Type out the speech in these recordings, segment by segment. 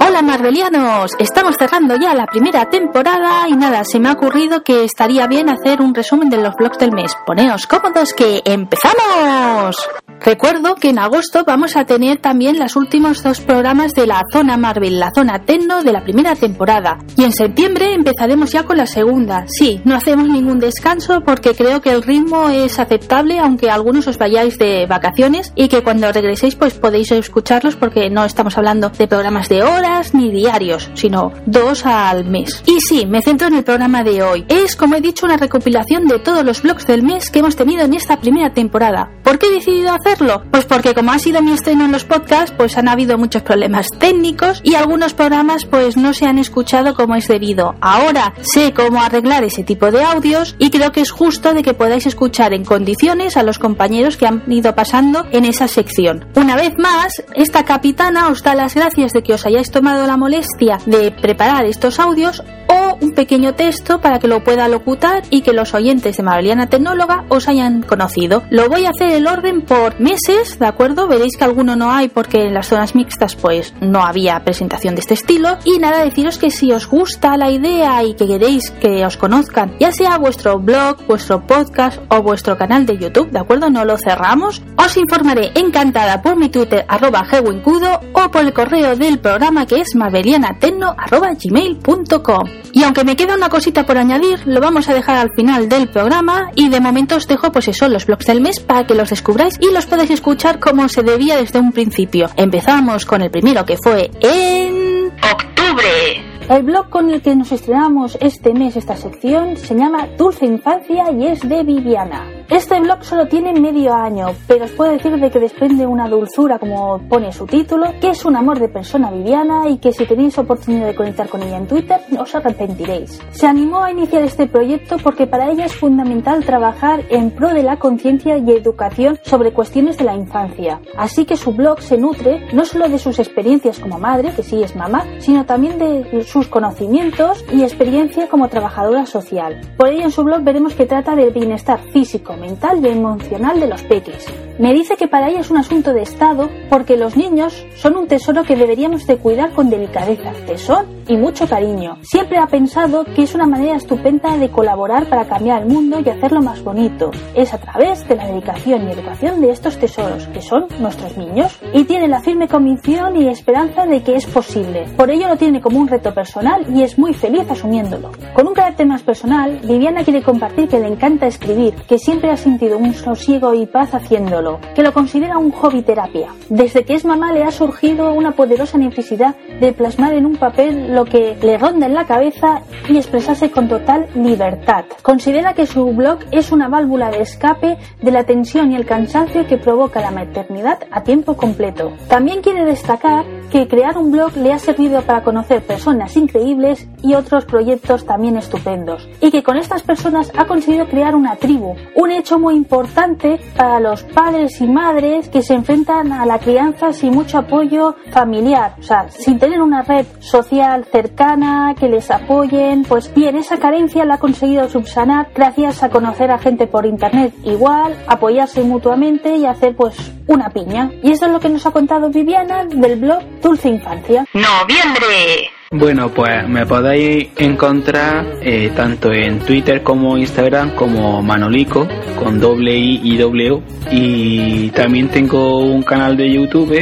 Hola Marvelianos, estamos cerrando ya la primera temporada y nada, se me ha ocurrido que estaría bien hacer un resumen de los blogs del mes. Poneos cómodos que empezamos. Recuerdo que en agosto vamos a tener también los últimos dos programas de la zona Marvel, la zona Tecno de la primera temporada. Y en septiembre empezaremos ya con la segunda. Sí, no hacemos ningún descanso porque creo que el ritmo es aceptable aunque algunos os vayáis de vacaciones y que cuando regreséis pues podéis escucharlos porque no estamos hablando de programas de horas ni diarios, sino dos al mes. Y sí, me centro en el programa de hoy. Es, como he dicho, una recopilación de todos los blogs del mes que hemos tenido en esta primera temporada. ¿Por qué he decidido hacer pues porque como ha sido mi estreno en los podcasts, pues han habido muchos problemas técnicos y algunos programas pues no se han escuchado como es debido. Ahora sé cómo arreglar ese tipo de audios y creo que es justo de que podáis escuchar en condiciones a los compañeros que han ido pasando en esa sección. Una vez más, esta capitana os da las gracias de que os hayáis tomado la molestia de preparar estos audios o un pequeño texto para que lo pueda locutar y que los oyentes de Marliana Tecnóloga os hayan conocido. Lo voy a hacer el orden por meses, ¿de acuerdo? Veréis que alguno no hay porque en las zonas mixtas pues no había presentación de este estilo. Y nada, deciros que si os gusta la idea y que queréis que os conozcan, ya sea vuestro blog, vuestro podcast o vuestro canal de YouTube, ¿de acuerdo? No lo cerramos. Os informaré encantada por mi Twitter arroba o por el correo del programa que es mabelianatecno arroba gmail.com. Y aunque me queda una cosita por añadir, lo vamos a dejar al final del programa y de momento os dejo pues eso, los blogs del mes para que los descubráis y los podáis escuchar como se debía desde un principio. Empezamos con el primero que fue en octubre. El blog con el que nos estrenamos este mes esta sección se llama Dulce Infancia y es de Viviana. Este blog solo tiene medio año, pero os puedo decir de que desprende una dulzura, como pone su título, que es un amor de persona Viviana y que si tenéis oportunidad de conectar con ella en Twitter, os arrepentiréis. Se animó a iniciar este proyecto porque para ella es fundamental trabajar en pro de la conciencia y educación sobre cuestiones de la infancia. Así que su blog se nutre no solo de sus experiencias como madre, que sí es mamá, sino también de sus conocimientos y experiencia como trabajadora social. Por ello en su blog veremos que trata del bienestar físico, mental y emocional de los peques. Me dice que para ella es un asunto de Estado porque los niños son un tesoro que deberíamos de cuidar con delicadeza, tesón y mucho cariño. Siempre ha pensado que es una manera estupenda de colaborar para cambiar el mundo y hacerlo más bonito. Es a través de la dedicación y educación de estos tesoros, que son nuestros niños, y tiene la firme convicción y esperanza de que es posible. Por ello lo tiene como un reto personal y es muy feliz asumiéndolo. Con un carácter más personal, Viviana quiere compartir que le encanta escribir, que siempre ha sentido un sosiego y paz haciéndolo que lo considera un hobby terapia. Desde que es mamá le ha surgido una poderosa necesidad de plasmar en un papel lo que le ronda en la cabeza y expresarse con total libertad. Considera que su blog es una válvula de escape de la tensión y el cansancio que provoca la maternidad a tiempo completo. También quiere destacar que crear un blog le ha servido para conocer personas increíbles y otros proyectos también estupendos. Y que con estas personas ha conseguido crear una tribu, un hecho muy importante para los padres y madres que se enfrentan a la crianza sin mucho apoyo familiar, o sea, sin tener una red social cercana que les apoyen, pues bien, esa carencia la ha conseguido subsanar gracias a conocer a gente por internet igual, apoyarse mutuamente y hacer pues una piña. Y esto es lo que nos ha contado Viviana del blog Dulce Infancia. Noviembre. Bueno, pues me podéis encontrar eh, tanto en Twitter como Instagram como Manolico con doble I y doble O. Y también tengo un canal de YouTube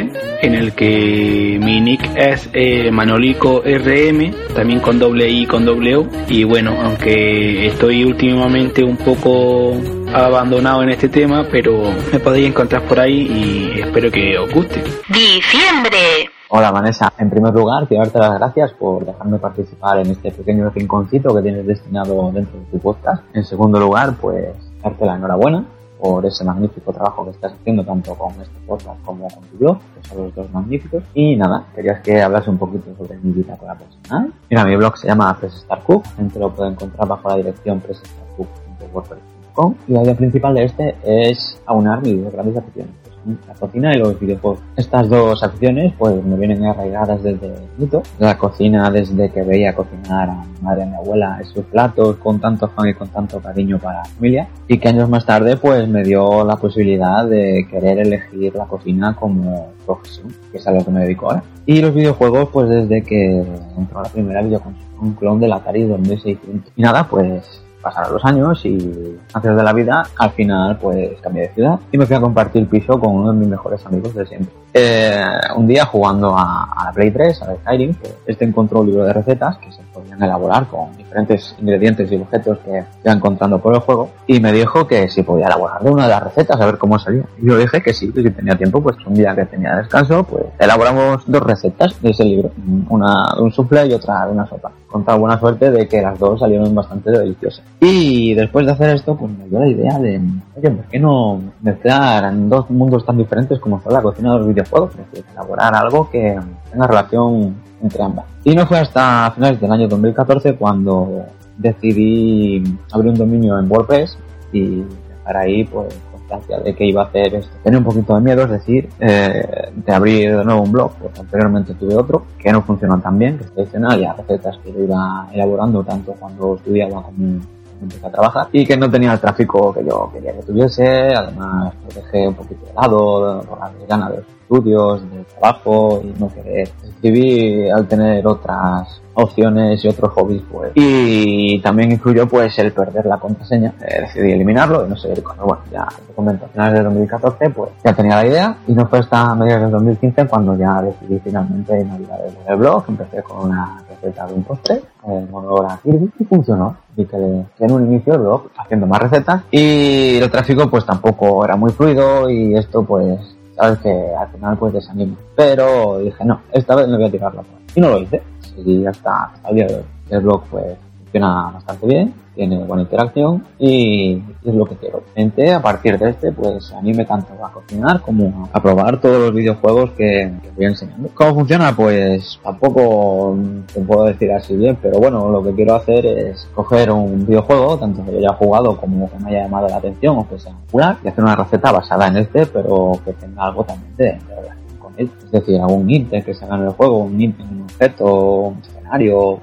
en el que mi nick es eh, Manolico RM, también con doble I y con doble O. Y bueno, aunque estoy últimamente un poco abandonado en este tema, pero me podéis encontrar por ahí y espero que os guste. Diciembre. Hola Vanessa, en primer lugar quiero darte las gracias por dejarme participar en este pequeño rinconcito que tienes destinado dentro de tu podcast. En segundo lugar, pues darte la enhorabuena por ese magnífico trabajo que estás haciendo tanto con este podcast como con tu blog, que son los dos magníficos. Y nada, querías que hablase un poquito sobre mi vida con la personal. Mira, mi blog se llama Press Star Cook, gente lo puede encontrar bajo la dirección pressstarcook.wordpress.com y la idea principal de este es aunar mis grandes aficiones la cocina y los videojuegos. Estas dos aficiones pues me vienen arraigadas desde mito. La cocina desde que veía cocinar a mi madre y a mi abuela esos platos con tanto afán y con tanto cariño para la familia y que años más tarde pues me dio la posibilidad de querer elegir la cocina como profesión, que es a lo que me dedico ahora. Y los videojuegos pues desde que entró la primera videoconsola, un clon del Atari 2600. Y nada, pues pasaron los años y antes de la vida, al final pues cambié de ciudad y me fui a compartir piso con uno de mis mejores amigos de siempre. Eh, un día jugando a, la Play 3, a Skyrim, este encontró un libro de recetas que se podían elaborar con diferentes ingredientes y objetos que iba encontrando por el juego y me dijo que si podía elaborar de una de las recetas a ver cómo salía. Y yo dije que sí, que si tenía tiempo, pues un día que tenía descanso, pues elaboramos dos recetas de ese libro, una de un soufflé y otra de una sopa. Con tal buena suerte de que las dos salieron bastante deliciosas. Y después de hacer esto, pues me dio la idea de, oye, ¿por qué no mezclar en dos mundos tan diferentes como son la cocina de los videojuegos? Es decir, elaborar algo que tenga relación entre ambas. Y no fue hasta finales del año 2014 cuando decidí abrir un dominio en WordPress y para ahí pues constancia de que iba a hacer esto. Tenía un poquito de miedo, es decir, eh, de abrir de nuevo un blog, porque anteriormente tuve otro que no funcionó tan bien, que es tradicional, ya recetas que yo iba elaborando tanto cuando estudiaba como empecé a y que no tenía el tráfico que yo quería que tuviese, además lo dejé un poquito de lado por la ganas de los estudios, del trabajo y no querer escribir al tener otras opciones y otros hobbies pues. Y también incluyó pues el perder la contraseña eh, decidí eliminarlo y no sé cuando bueno ya te comento a finales de 2014 pues ya tenía la idea y no fue hasta mediados de 2015 cuando ya decidí finalmente navegar el blog empecé con una receta de un postre en honor a Kirby y funcionó. Y que, en un inicio el blog haciendo más recetas y el tráfico pues tampoco era muy fluido y esto pues sabes que al final pues desanima. Pero dije no esta vez no voy a tirarlo y no lo hice seguí hasta, hasta el día de hoy el blog pues funciona bastante bien tiene buena interacción y es lo que quiero. Gente, a partir de este, pues anime tanto a cocinar como a probar todos los videojuegos que, voy enseñando. ¿Cómo funciona? Pues tampoco te puedo decir así bien, pero bueno, lo que quiero hacer es coger un videojuego, tanto que yo haya jugado como que me haya llamado la atención o que sea popular, y hacer una receta basada en este, pero que tenga algo también de, con Es decir, algún ítem que se haga en el juego, un ítem, un objeto,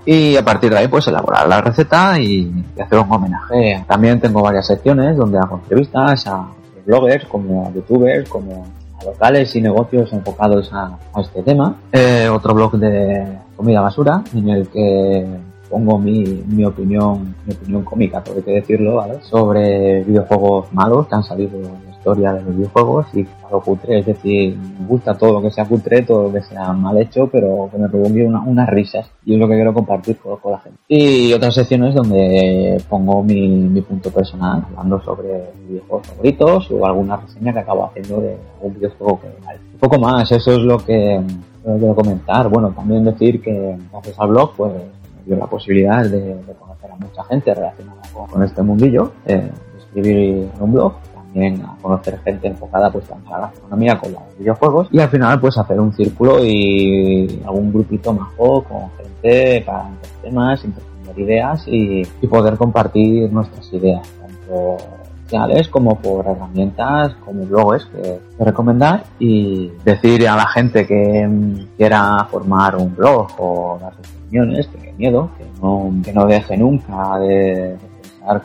y a partir de ahí pues elaborar la receta y, hacer un homenaje. También tengo varias secciones donde hago entrevistas a bloggers, como a youtubers, como a locales y negocios enfocados a, este tema. Eh, otro blog de comida basura en el que pongo mi, mi opinión, mi opinión cómica, por que decirlo, ¿vale? sobre videojuegos malos que han salido historia de los videojuegos y lo cutre, es decir, me gusta todo lo que sea cutre, todo lo que sea mal hecho, pero que me provoque una, unas risas y es lo que quiero compartir con, la gente. Y otras secciones donde pongo mi, mi punto personal, hablando sobre videojuegos favoritos o alguna reseña que acabo haciendo de algún videojuego que Un poco más, eso es lo que quiero comentar. Bueno, también decir que gracias al blog, pues me dio la posibilidad de, conocer a mucha gente relacionada con, este mundillo, eh, de escribir en un blog a conocer gente enfocada pues tanto a la gastronomía como a los videojuegos. Y al final pues hacer un círculo y algún grupito majo con gente para temas, intercambiar ideas y, poder compartir nuestras ideas, tanto sociales como por herramientas como blogs que recomendar y decir a la gente que quiera formar un blog o dar sus opiniones, que miedo, que no, que no deje nunca de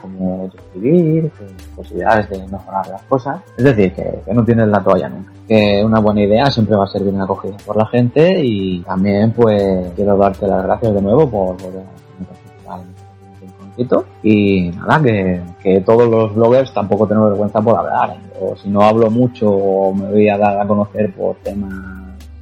cómo escribir, posibilidades de mejorar las cosas. Es decir, que, no tienes la toalla nunca. Que una buena idea siempre va a ser bien acogida por la gente y también pues quiero darte las gracias de nuevo por poder y nada, que, que todos los bloggers tampoco tengo vergüenza por hablar. O si no hablo mucho o me voy a dar a conocer por temas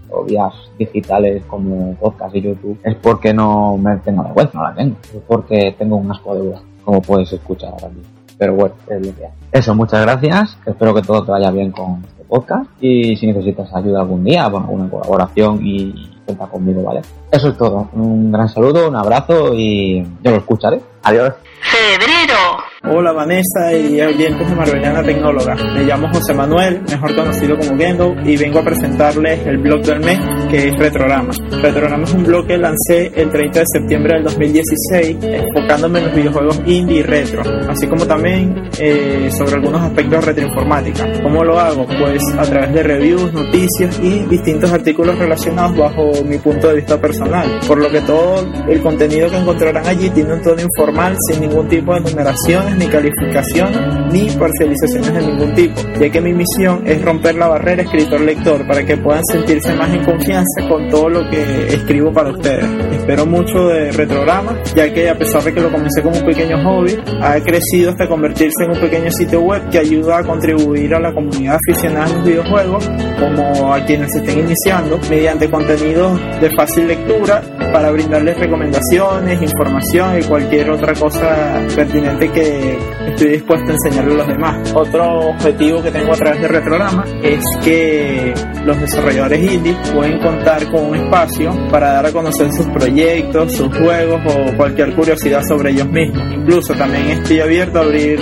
o vías digitales como podcast y YouTube, es porque no me tengo vergüenza, no la tengo. Es porque tengo un asco de duda como puedes escuchar ahora mismo. Pero bueno, es lo que hay. Eso, muchas gracias. Espero que todo te vaya bien con este podcast. Y si necesitas ayuda algún día, bueno, alguna colaboración y cuenta conmigo, ¿vale? Eso es todo. Un gran saludo, un abrazo y yo lo escucharé. Adiós. Febrero. Hola Vanessa y oyentes de Marbellana Tecnóloga. Me llamo José Manuel, mejor conocido como Gendo, y vengo a presentarles el blog del mes que es Retrograma. Retrograma es un blog que lancé el 30 de septiembre del 2016, enfocándome en los videojuegos indie y retro, así como también eh, sobre algunos aspectos de retroinformática. ¿Cómo lo hago? Pues a través de reviews, noticias y distintos artículos relacionados bajo mi punto de vista personal, por lo que todo el contenido que encontrarán allí tiene un tono informal sin ningún tipo de numeraciones, ni calificaciones, ni parcializaciones de ningún tipo, ya que mi misión es romper la barrera escritor-lector para que puedan sentirse más en confianza con todo lo que escribo para ustedes. Espero mucho de Retrograma, ya que a pesar de que lo comencé como un pequeño hobby, ha crecido hasta convertirse en un pequeño sitio web que ayuda a contribuir a la comunidad aficionada a los videojuegos, como a quienes se estén iniciando, mediante contenidos de fácil lectura para brindarles recomendaciones, información y cualquier otra cosa pertinente que estoy dispuesto a enseñarle a los demás. Otro objetivo que tengo a través de Retrograma es que los desarrolladores indie pueden contar con un espacio para dar a conocer sus proyectos, sus juegos o cualquier curiosidad sobre ellos mismos. Incluso también estoy abierto a abrir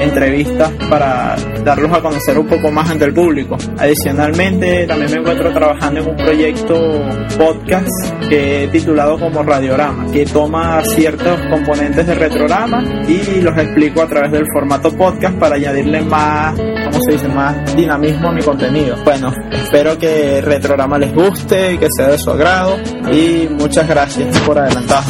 entrevistas para darlos a conocer un poco más ante el público. Adicionalmente, también me encuentro trabajando en un proyecto podcast que titulado como Radiorama, que toma ciertos componentes de Retrograma y los explico a través del formato podcast para añadirle más, ¿cómo se dice?, más dinamismo a mi contenido. Bueno, espero que Retrograma les guste, que sea de su agrado y muchas gracias por adelantado.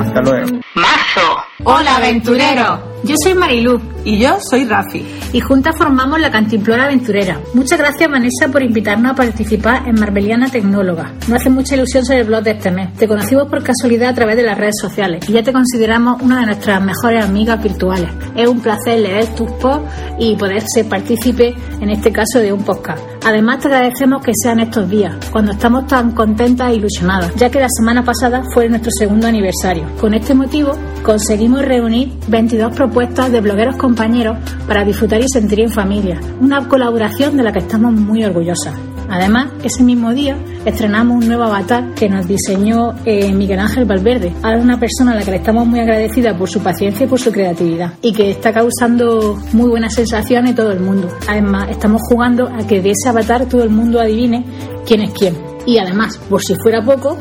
Hasta luego. ¡Mazo! Hola, aventurero. Yo soy Marilu. Y yo soy Rafi. Y juntas formamos la Cantimplora Aventurera. Muchas gracias, Vanessa, por invitarnos a participar en Marbeliana Tecnóloga. No hace mucha ilusión ser el blog de este mes. Te conocimos por casualidad a través de las redes sociales y ya te consideramos una de nuestras mejores amigas virtuales. Es un placer leer tus posts y poder ser partícipe, en este caso, de un podcast. Además, te agradecemos que sean estos días, cuando estamos tan contentas e ilusionadas, ya que la semana pasada fue nuestro segundo aniversario. Con este motivo, conseguimos reunir 22 propuestas de blogueros compañeros para disfrutar y sentir en familia, una colaboración de la que estamos muy orgullosas. Además, ese mismo día estrenamos un nuevo avatar que nos diseñó eh, Miguel Ángel Valverde, a una persona a la que le estamos muy agradecida por su paciencia y por su creatividad, y que está causando muy buenas sensaciones en todo el mundo. Además, estamos jugando a que de ese avatar todo el mundo adivine quién es quién. Y además, por si fuera poco,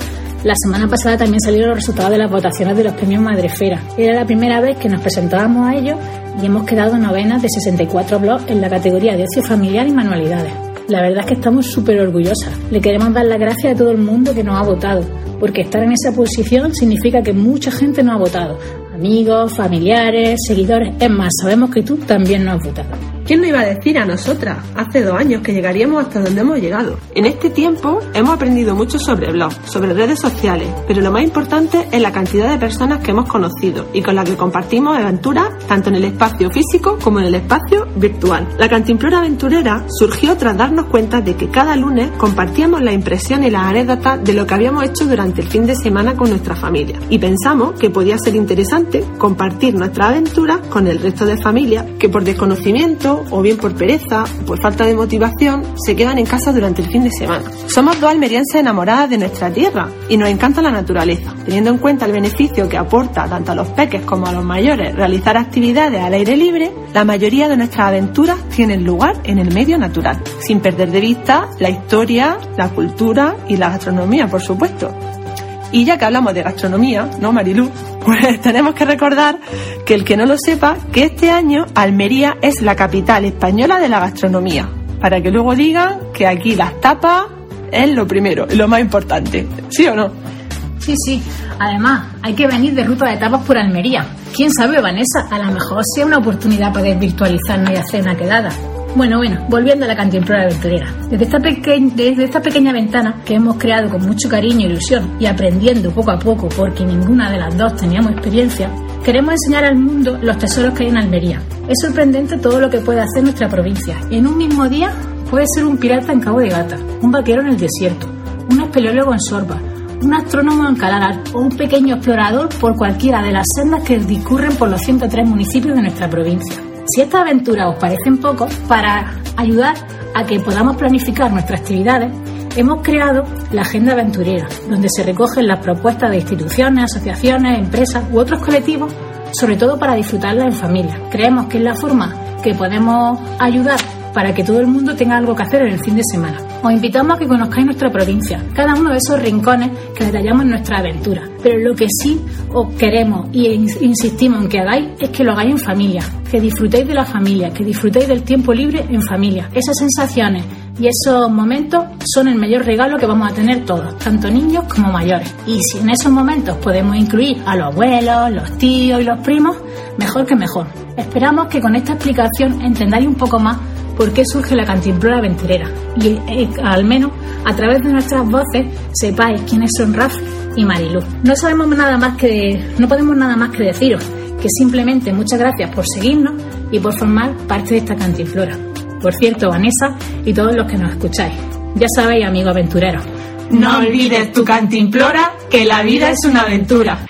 la semana pasada también salieron los resultados de las votaciones de los premios Madrefera. Era la primera vez que nos presentábamos a ellos y hemos quedado novenas de 64 blogs en la categoría de ocio familiar y manualidades. La verdad es que estamos súper orgullosas. Le queremos dar las gracias a todo el mundo que nos ha votado, porque estar en esa posición significa que mucha gente nos ha votado. Amigos, familiares, seguidores. Es más, sabemos que tú también nos has votado. ¿Quién lo iba a decir a nosotras hace dos años que llegaríamos hasta donde hemos llegado? En este tiempo hemos aprendido mucho sobre blogs, sobre redes sociales, pero lo más importante es la cantidad de personas que hemos conocido y con las que compartimos aventuras tanto en el espacio físico como en el espacio virtual. La Cantimplora Aventurera surgió tras darnos cuenta de que cada lunes compartíamos la impresión y las anécdotas de lo que habíamos hecho durante el fin de semana con nuestra familia y pensamos que podía ser interesante compartir nuestra aventura con el resto de familia que por desconocimiento o bien por pereza o por falta de motivación se quedan en casa durante el fin de semana. Somos dos almerienses enamoradas de nuestra tierra y nos encanta la naturaleza. Teniendo en cuenta el beneficio que aporta tanto a los peques como a los mayores realizar actividades al aire libre, la mayoría de nuestras aventuras tienen lugar en el medio natural, sin perder de vista la historia, la cultura y la gastronomía, por supuesto. Y ya que hablamos de gastronomía, ¿no, Marilú? Pues tenemos que recordar que el que no lo sepa, que este año Almería es la capital española de la gastronomía. Para que luego digan que aquí las tapas es lo primero, lo más importante. ¿Sí o no? Sí, sí. Además, hay que venir de ruta de tapas por Almería. ¿Quién sabe, Vanessa? A lo mejor sea una oportunidad para virtualizarnos y hacer una quedada. Bueno, bueno, volviendo a la cantimplora aventurera. Desde esta, desde esta pequeña ventana que hemos creado con mucho cariño e ilusión y aprendiendo poco a poco porque ninguna de las dos teníamos experiencia, queremos enseñar al mundo los tesoros que hay en Almería. Es sorprendente todo lo que puede hacer nuestra provincia. En un mismo día puede ser un pirata en Cabo de Gata, un vaquero en el desierto, un espeleólogo en Sorba, un astrónomo en Calarar o un pequeño explorador por cualquiera de las sendas que discurren por los 103 municipios de nuestra provincia. Si estas aventuras os parecen poco, para ayudar a que podamos planificar nuestras actividades, hemos creado la Agenda Aventurera, donde se recogen las propuestas de instituciones, asociaciones, empresas u otros colectivos, sobre todo para disfrutarla en familia. Creemos que es la forma que podemos ayudar para que todo el mundo tenga algo que hacer en el fin de semana. Os invitamos a que conozcáis nuestra provincia, cada uno de esos rincones que detallamos en nuestra aventura. Pero lo que sí os queremos y insistimos en que hagáis es que lo hagáis en familia, que disfrutéis de la familia, que disfrutéis del tiempo libre en familia. Esas sensaciones y esos momentos son el mayor regalo que vamos a tener todos, tanto niños como mayores. Y si en esos momentos podemos incluir a los abuelos, los tíos y los primos, mejor que mejor. Esperamos que con esta explicación entendáis un poco más por qué surge la cantimplora aventurera y eh, al menos a través de nuestras voces sepáis quiénes son Rafa y Marilu. No sabemos nada más que no podemos nada más que deciros que simplemente muchas gracias por seguirnos y por formar parte de esta cantimplora. Por cierto, Vanessa y todos los que nos escucháis. Ya sabéis, amigo aventurero. No olvides tu cantimplora, que la vida es una aventura.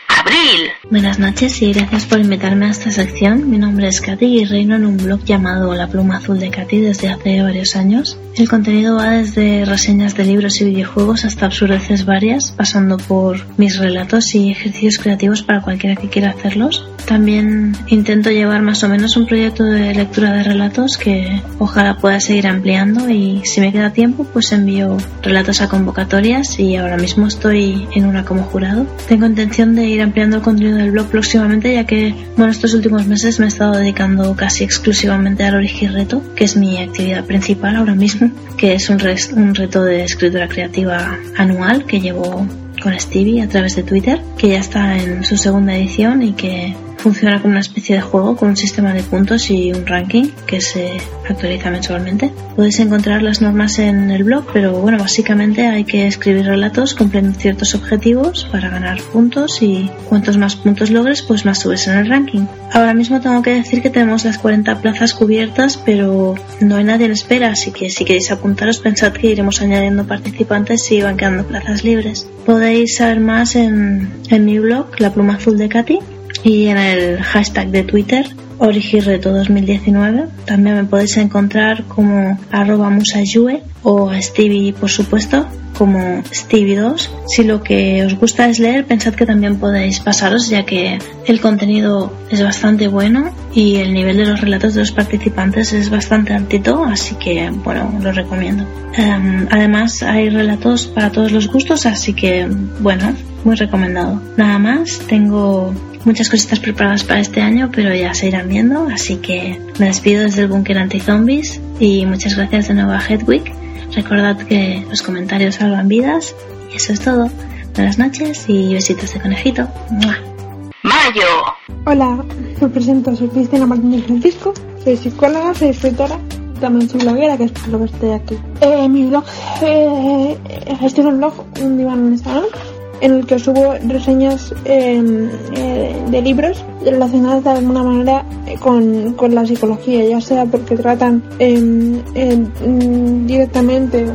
Buenas noches y gracias por invitarme a esta sección. Mi nombre es Katy y reino en un blog llamado La Pluma Azul de Katy desde hace varios años. El contenido va desde reseñas de libros y videojuegos hasta absurdeces varias, pasando por mis relatos y ejercicios creativos para cualquiera que quiera hacerlos. También intento llevar más o menos un proyecto de lectura de relatos que ojalá pueda seguir ampliando y si me queda tiempo pues envío relatos a convocatorias y ahora mismo estoy en una como jurado. Tengo intención de ir ampliando el contenido del blog próximamente ya que bueno estos últimos meses me he estado dedicando casi exclusivamente al Origi Reto que es mi actividad principal ahora mismo que es un, un reto de escritura creativa anual que llevo con Stevie a través de Twitter, que ya está en su segunda edición y que funciona como una especie de juego con un sistema de puntos y un ranking que se actualiza mensualmente. Podéis encontrar las normas en el blog, pero bueno, básicamente hay que escribir relatos cumpliendo ciertos objetivos para ganar puntos y cuantos más puntos logres, pues más subes en el ranking. Ahora mismo tengo que decir que tenemos las 40 plazas cubiertas, pero no hay nadie en espera, así que si queréis apuntaros pensad que iremos añadiendo participantes si van quedando plazas libres. Podéis saber más en, en mi blog, La Pluma Azul de Katy, y en el hashtag de Twitter Origirreto 2019 también me podéis encontrar como arroba musayue o a Stevie por supuesto como Stevie2 si lo que os gusta es leer pensad que también podéis pasaros ya que el contenido es bastante bueno y el nivel de los relatos de los participantes es bastante altito así que bueno lo recomiendo. Em, además hay relatos para todos los gustos así que bueno muy recomendado. Nada más tengo muchas cositas preparadas para este año, pero ya se irán así que me despido desde el búnker anti-zombies y muchas gracias de nuevo a Hedwig. Recordad que los comentarios salvan vidas y eso es todo. Buenas noches y besitos de conejito. Mayo. Hola, me presento, soy Cristina Martínez Francisco, soy psicóloga, soy escritora, también soy bloguera, que es por lo que estoy aquí. Eh, mi blog, eh, gestiono un blog, un diván en Instagram, en el que subo reseñas em, eh, de libros relacionadas de alguna manera eh, con, con, la psicología, ya sea porque tratan em, em, directamente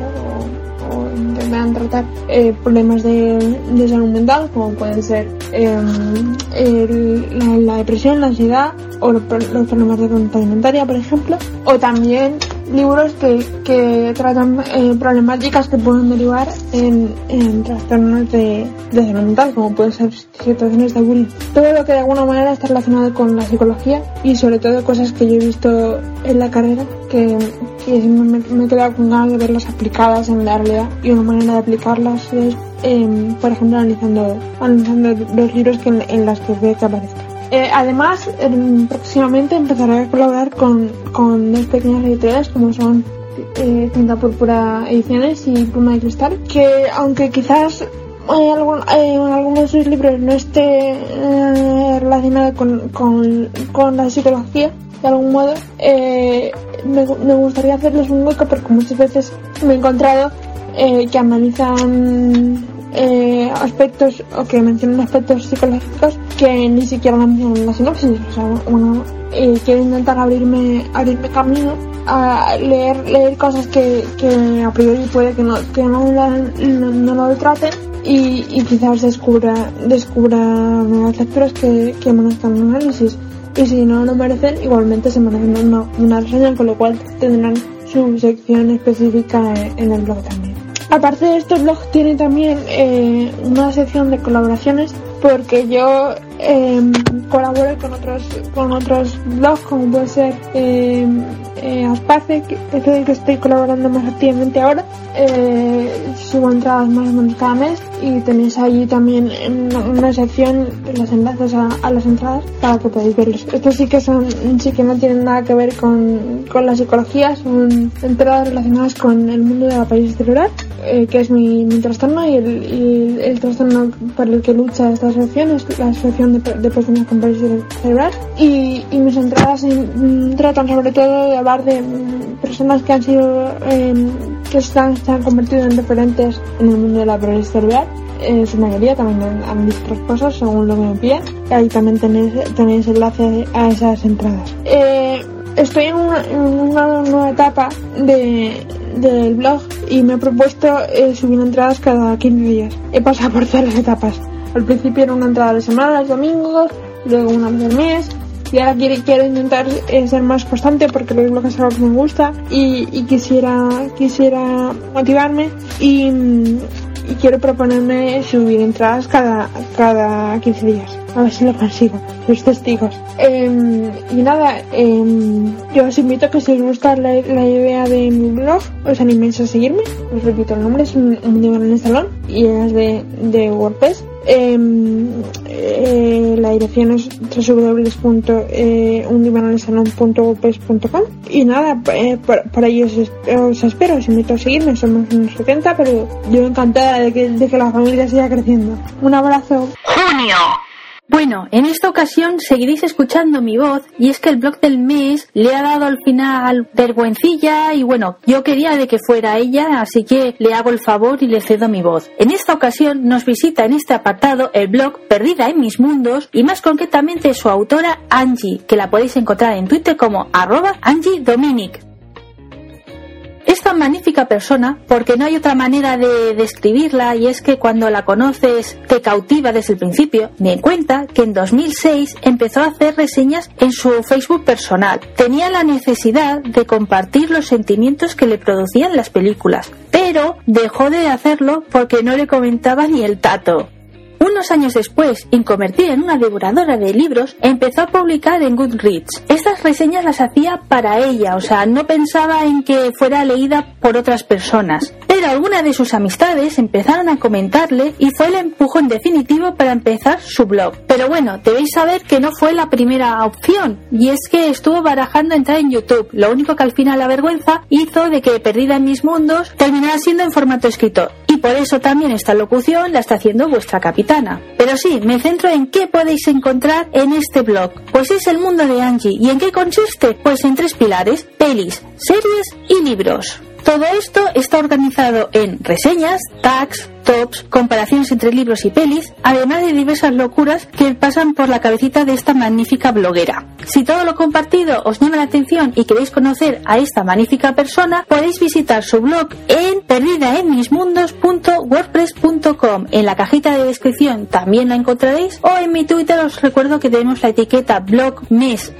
o, intentan tratar eh, problemas de, de, salud mental, como pueden ser el, la, la, depresión, la ansiedad o los, los problemas de conducta alimentaria, por ejemplo, o también libros que, que tratan eh, problemáticas que pueden derivar en, en trastornos de, de mental, como pueden ser situaciones de bullying. Todo lo que de alguna manera está relacionado con la psicología y sobre todo cosas que yo he visto en la carrera que, que me, me he quedado con ganas de verlas aplicadas en la realidad y una manera de aplicarlas es, eh, por ejemplo, analizando, analizando los libros que en, en las que ve que aparezcan. Eh, además, eh, próximamente empezaré a colaborar con, con dos pequeñas editoriales como son eh, Púrpura Ediciones y Pluma de Cristal, que aunque quizás eh, algún, eh, alguno de sus libros no esté relacionado con, con, con, la psicología, de algún modo, me, me, gustaría hacerles un hueco porque muchas veces me he encontrado que analizan aspectos o que mencionan aspectos psicológicos que ni siquiera mencionan en la sinopsis. O sea, bueno, eh, quiero intentar abrirme, abrirme camino a leer, leer cosas que, que a priori puede que no, que no, lo traten y, y, quizás descubra, descubra nuevas lecturas que, que merezcan un análisis. Y si no lo merecen, igualmente se merecen una, una reseña, con lo cual tendrán su sección específica en el blog también. Aparte de esto, el blog tiene también eh, una sección de colaboraciones porque yo eh, con otros con otros blogs como puede ser eh, eh, Aspace, que es el que estoy colaborando más activamente ahora. Eh, subo entradas más o menos cada mes y tenéis allí también una sección los enlaces a, las entradas para que podáis verlos. Estos sí que son sí que no tienen nada que ver con, con la psicología, son entradas relacionadas con el mundo de la parálisis cerebral, eh, que es mi, mi trastorno y el, el, trastorno por el que lucha esta asociación es la asociación de, personas con parálisis cerebral y, y mis entradas tratan sobre todo de hablar de mm, personas que han sido em, que están, se han convertido en referentes en el mundo de la parálisis cerebral en su mayoría también otras cosas según lo que me piden ahí también tenéis, tenéis enlace a esas entradas. Eh, estoy en una, nueva etapa de, del blog y me he propuesto eh, subir entradas cada 15 días. He pasado por todas las etapas. Al principio era una entrada de semana los domingos luego una vez al mes y ahora quiero, quiero intentar eh, ser más constante porque los blogs es algo que me gusta y, y quisiera quisiera motivarme y, y quiero proponerme subir entradas cada, cada 15 días. A ver si lo consigo, los testigos. Em, y nada, eh, yo os invito a que si os gusta la, idea de mi blog, os animéis a seguirme. Os repito, el nombre es un, un en el salón y es de, de WordPress. Em, eh, la dirección es www.undivanalesalon.wordpress.com y nada, eh, por, ahí os, espero, os invito a seguirme, somos unos 70, pero yo encantada de que, de que la familia siga creciendo. Un abrazo. Junio. Bueno, en esta ocasión seguiréis escuchando mi voz y es que el blog del mes le ha dado al final vergüencilla y bueno, yo quería de que fuera ella, así que le hago el favor y le cedo mi voz. En esta ocasión nos visita en este apartado el blog Perdida en mis mundos y más concretamente su autora Angie, que la podéis encontrar en Twitter como arroba Angie Dominic. Esta magnífica persona porque no hay otra manera de describirla y es que cuando la conoces te cautiva desde el principio. Me cuenta que en 2006 empezó a hacer reseñas en su Facebook personal. Tenía la necesidad de compartir los sentimientos que le producían las películas, pero dejó de hacerlo porque no le comentaba ni el tato. Unos años después, y convertida en una devoradora de libros, empezó a publicar en Goodreads. Estas reseñas las hacía para ella, o sea, no pensaba en que fuera leída por otras personas. Pero algunas de sus amistades empezaron a comentarle y fue el empujón definitivo para empezar su blog. Pero bueno, debéis saber que no fue la primera opción, y es que estuvo barajando entrar en YouTube. Lo único que al final la vergüenza hizo de que Perdida en mis mundos terminara siendo en formato escrito. Y por eso también esta locución la está haciendo vuestra Pero sí, me centro en qué podéis encontrar en este blog. Pues es el mundo de Angie. ¿Y en qué consiste? Pues en tres pilares, pelis, series y libros. Todo esto está organizado en reseñas, tags, comparaciones entre libros y pelis, además de diversas locuras que pasan por la cabecita de esta magnífica bloguera. Si todo lo compartido os llama la atención y queréis conocer a esta magnífica persona, podéis visitar su blog en perdidaenmismundos.wordpress.com. En la cajita de descripción también la encontraréis o en mi Twitter os recuerdo que tenemos la etiqueta blogmesmt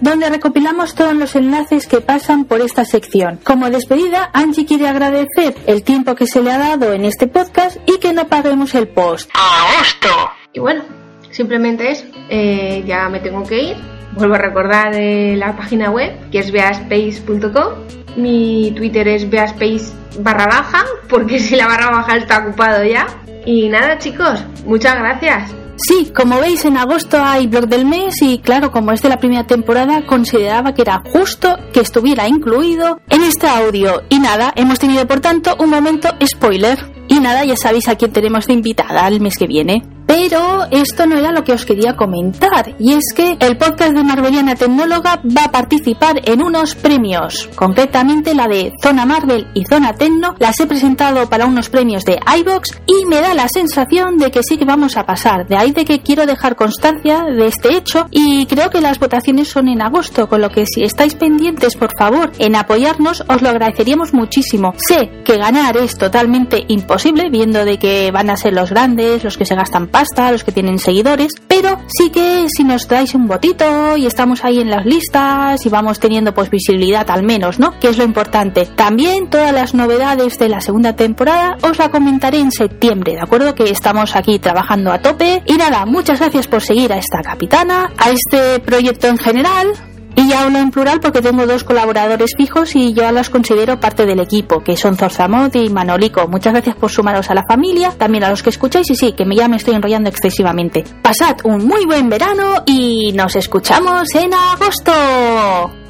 donde recopilamos todos los enlaces que pasan por esta sección. Como despedida, Angie quiere agradecer el tiempo que se le ha dado en este podcast y que no paguemos el post. ¡Agosto! Y bueno, simplemente es, eh, ya me tengo que ir. Vuelvo a recordar de la página web, que es beaspace.com. Mi Twitter es beaspace barra baja, porque si la barra baja está ocupado ya. Y nada, chicos, muchas gracias. Sí, como veis en agosto hay blog del mes y claro, como es de la primera temporada, consideraba que era justo que estuviera incluido en este audio. Y nada, hemos tenido por tanto un momento spoiler. Y nada, ya sabéis a quién tenemos de invitada el mes que viene. Pero esto no era lo que os quería comentar, y es que el podcast de Marveliana Tecnóloga va a participar en unos premios, concretamente la de Zona Marvel y Zona Tecno, las he presentado para unos premios de iBox y me da la sensación de que sí que vamos a pasar, de ahí de que quiero dejar constancia de este hecho y creo que las votaciones son en agosto, con lo que si estáis pendientes por favor en apoyarnos os lo agradeceríamos muchísimo. Sé que ganar es totalmente imposible, viendo de que van a ser los grandes, los que se gastan pasta, los que tienen seguidores, pero sí que si nos traéis un votito y estamos ahí en las listas y vamos teniendo pues visibilidad al menos, ¿no? Que es lo importante. También todas las novedades de la segunda temporada os la comentaré en septiembre, ¿de acuerdo? Que estamos aquí trabajando a tope. Y nada, muchas gracias por seguir a esta capitana, a este proyecto en general, y ya hablo en plural porque tengo dos colaboradores fijos y yo los considero parte del equipo, que son Zorzamot y Manolico. Muchas gracias por sumaros a la familia, también a los que escucháis y sí, que ya me estoy enrollando excesivamente. Pasad un muy buen verano y nos escuchamos en agosto.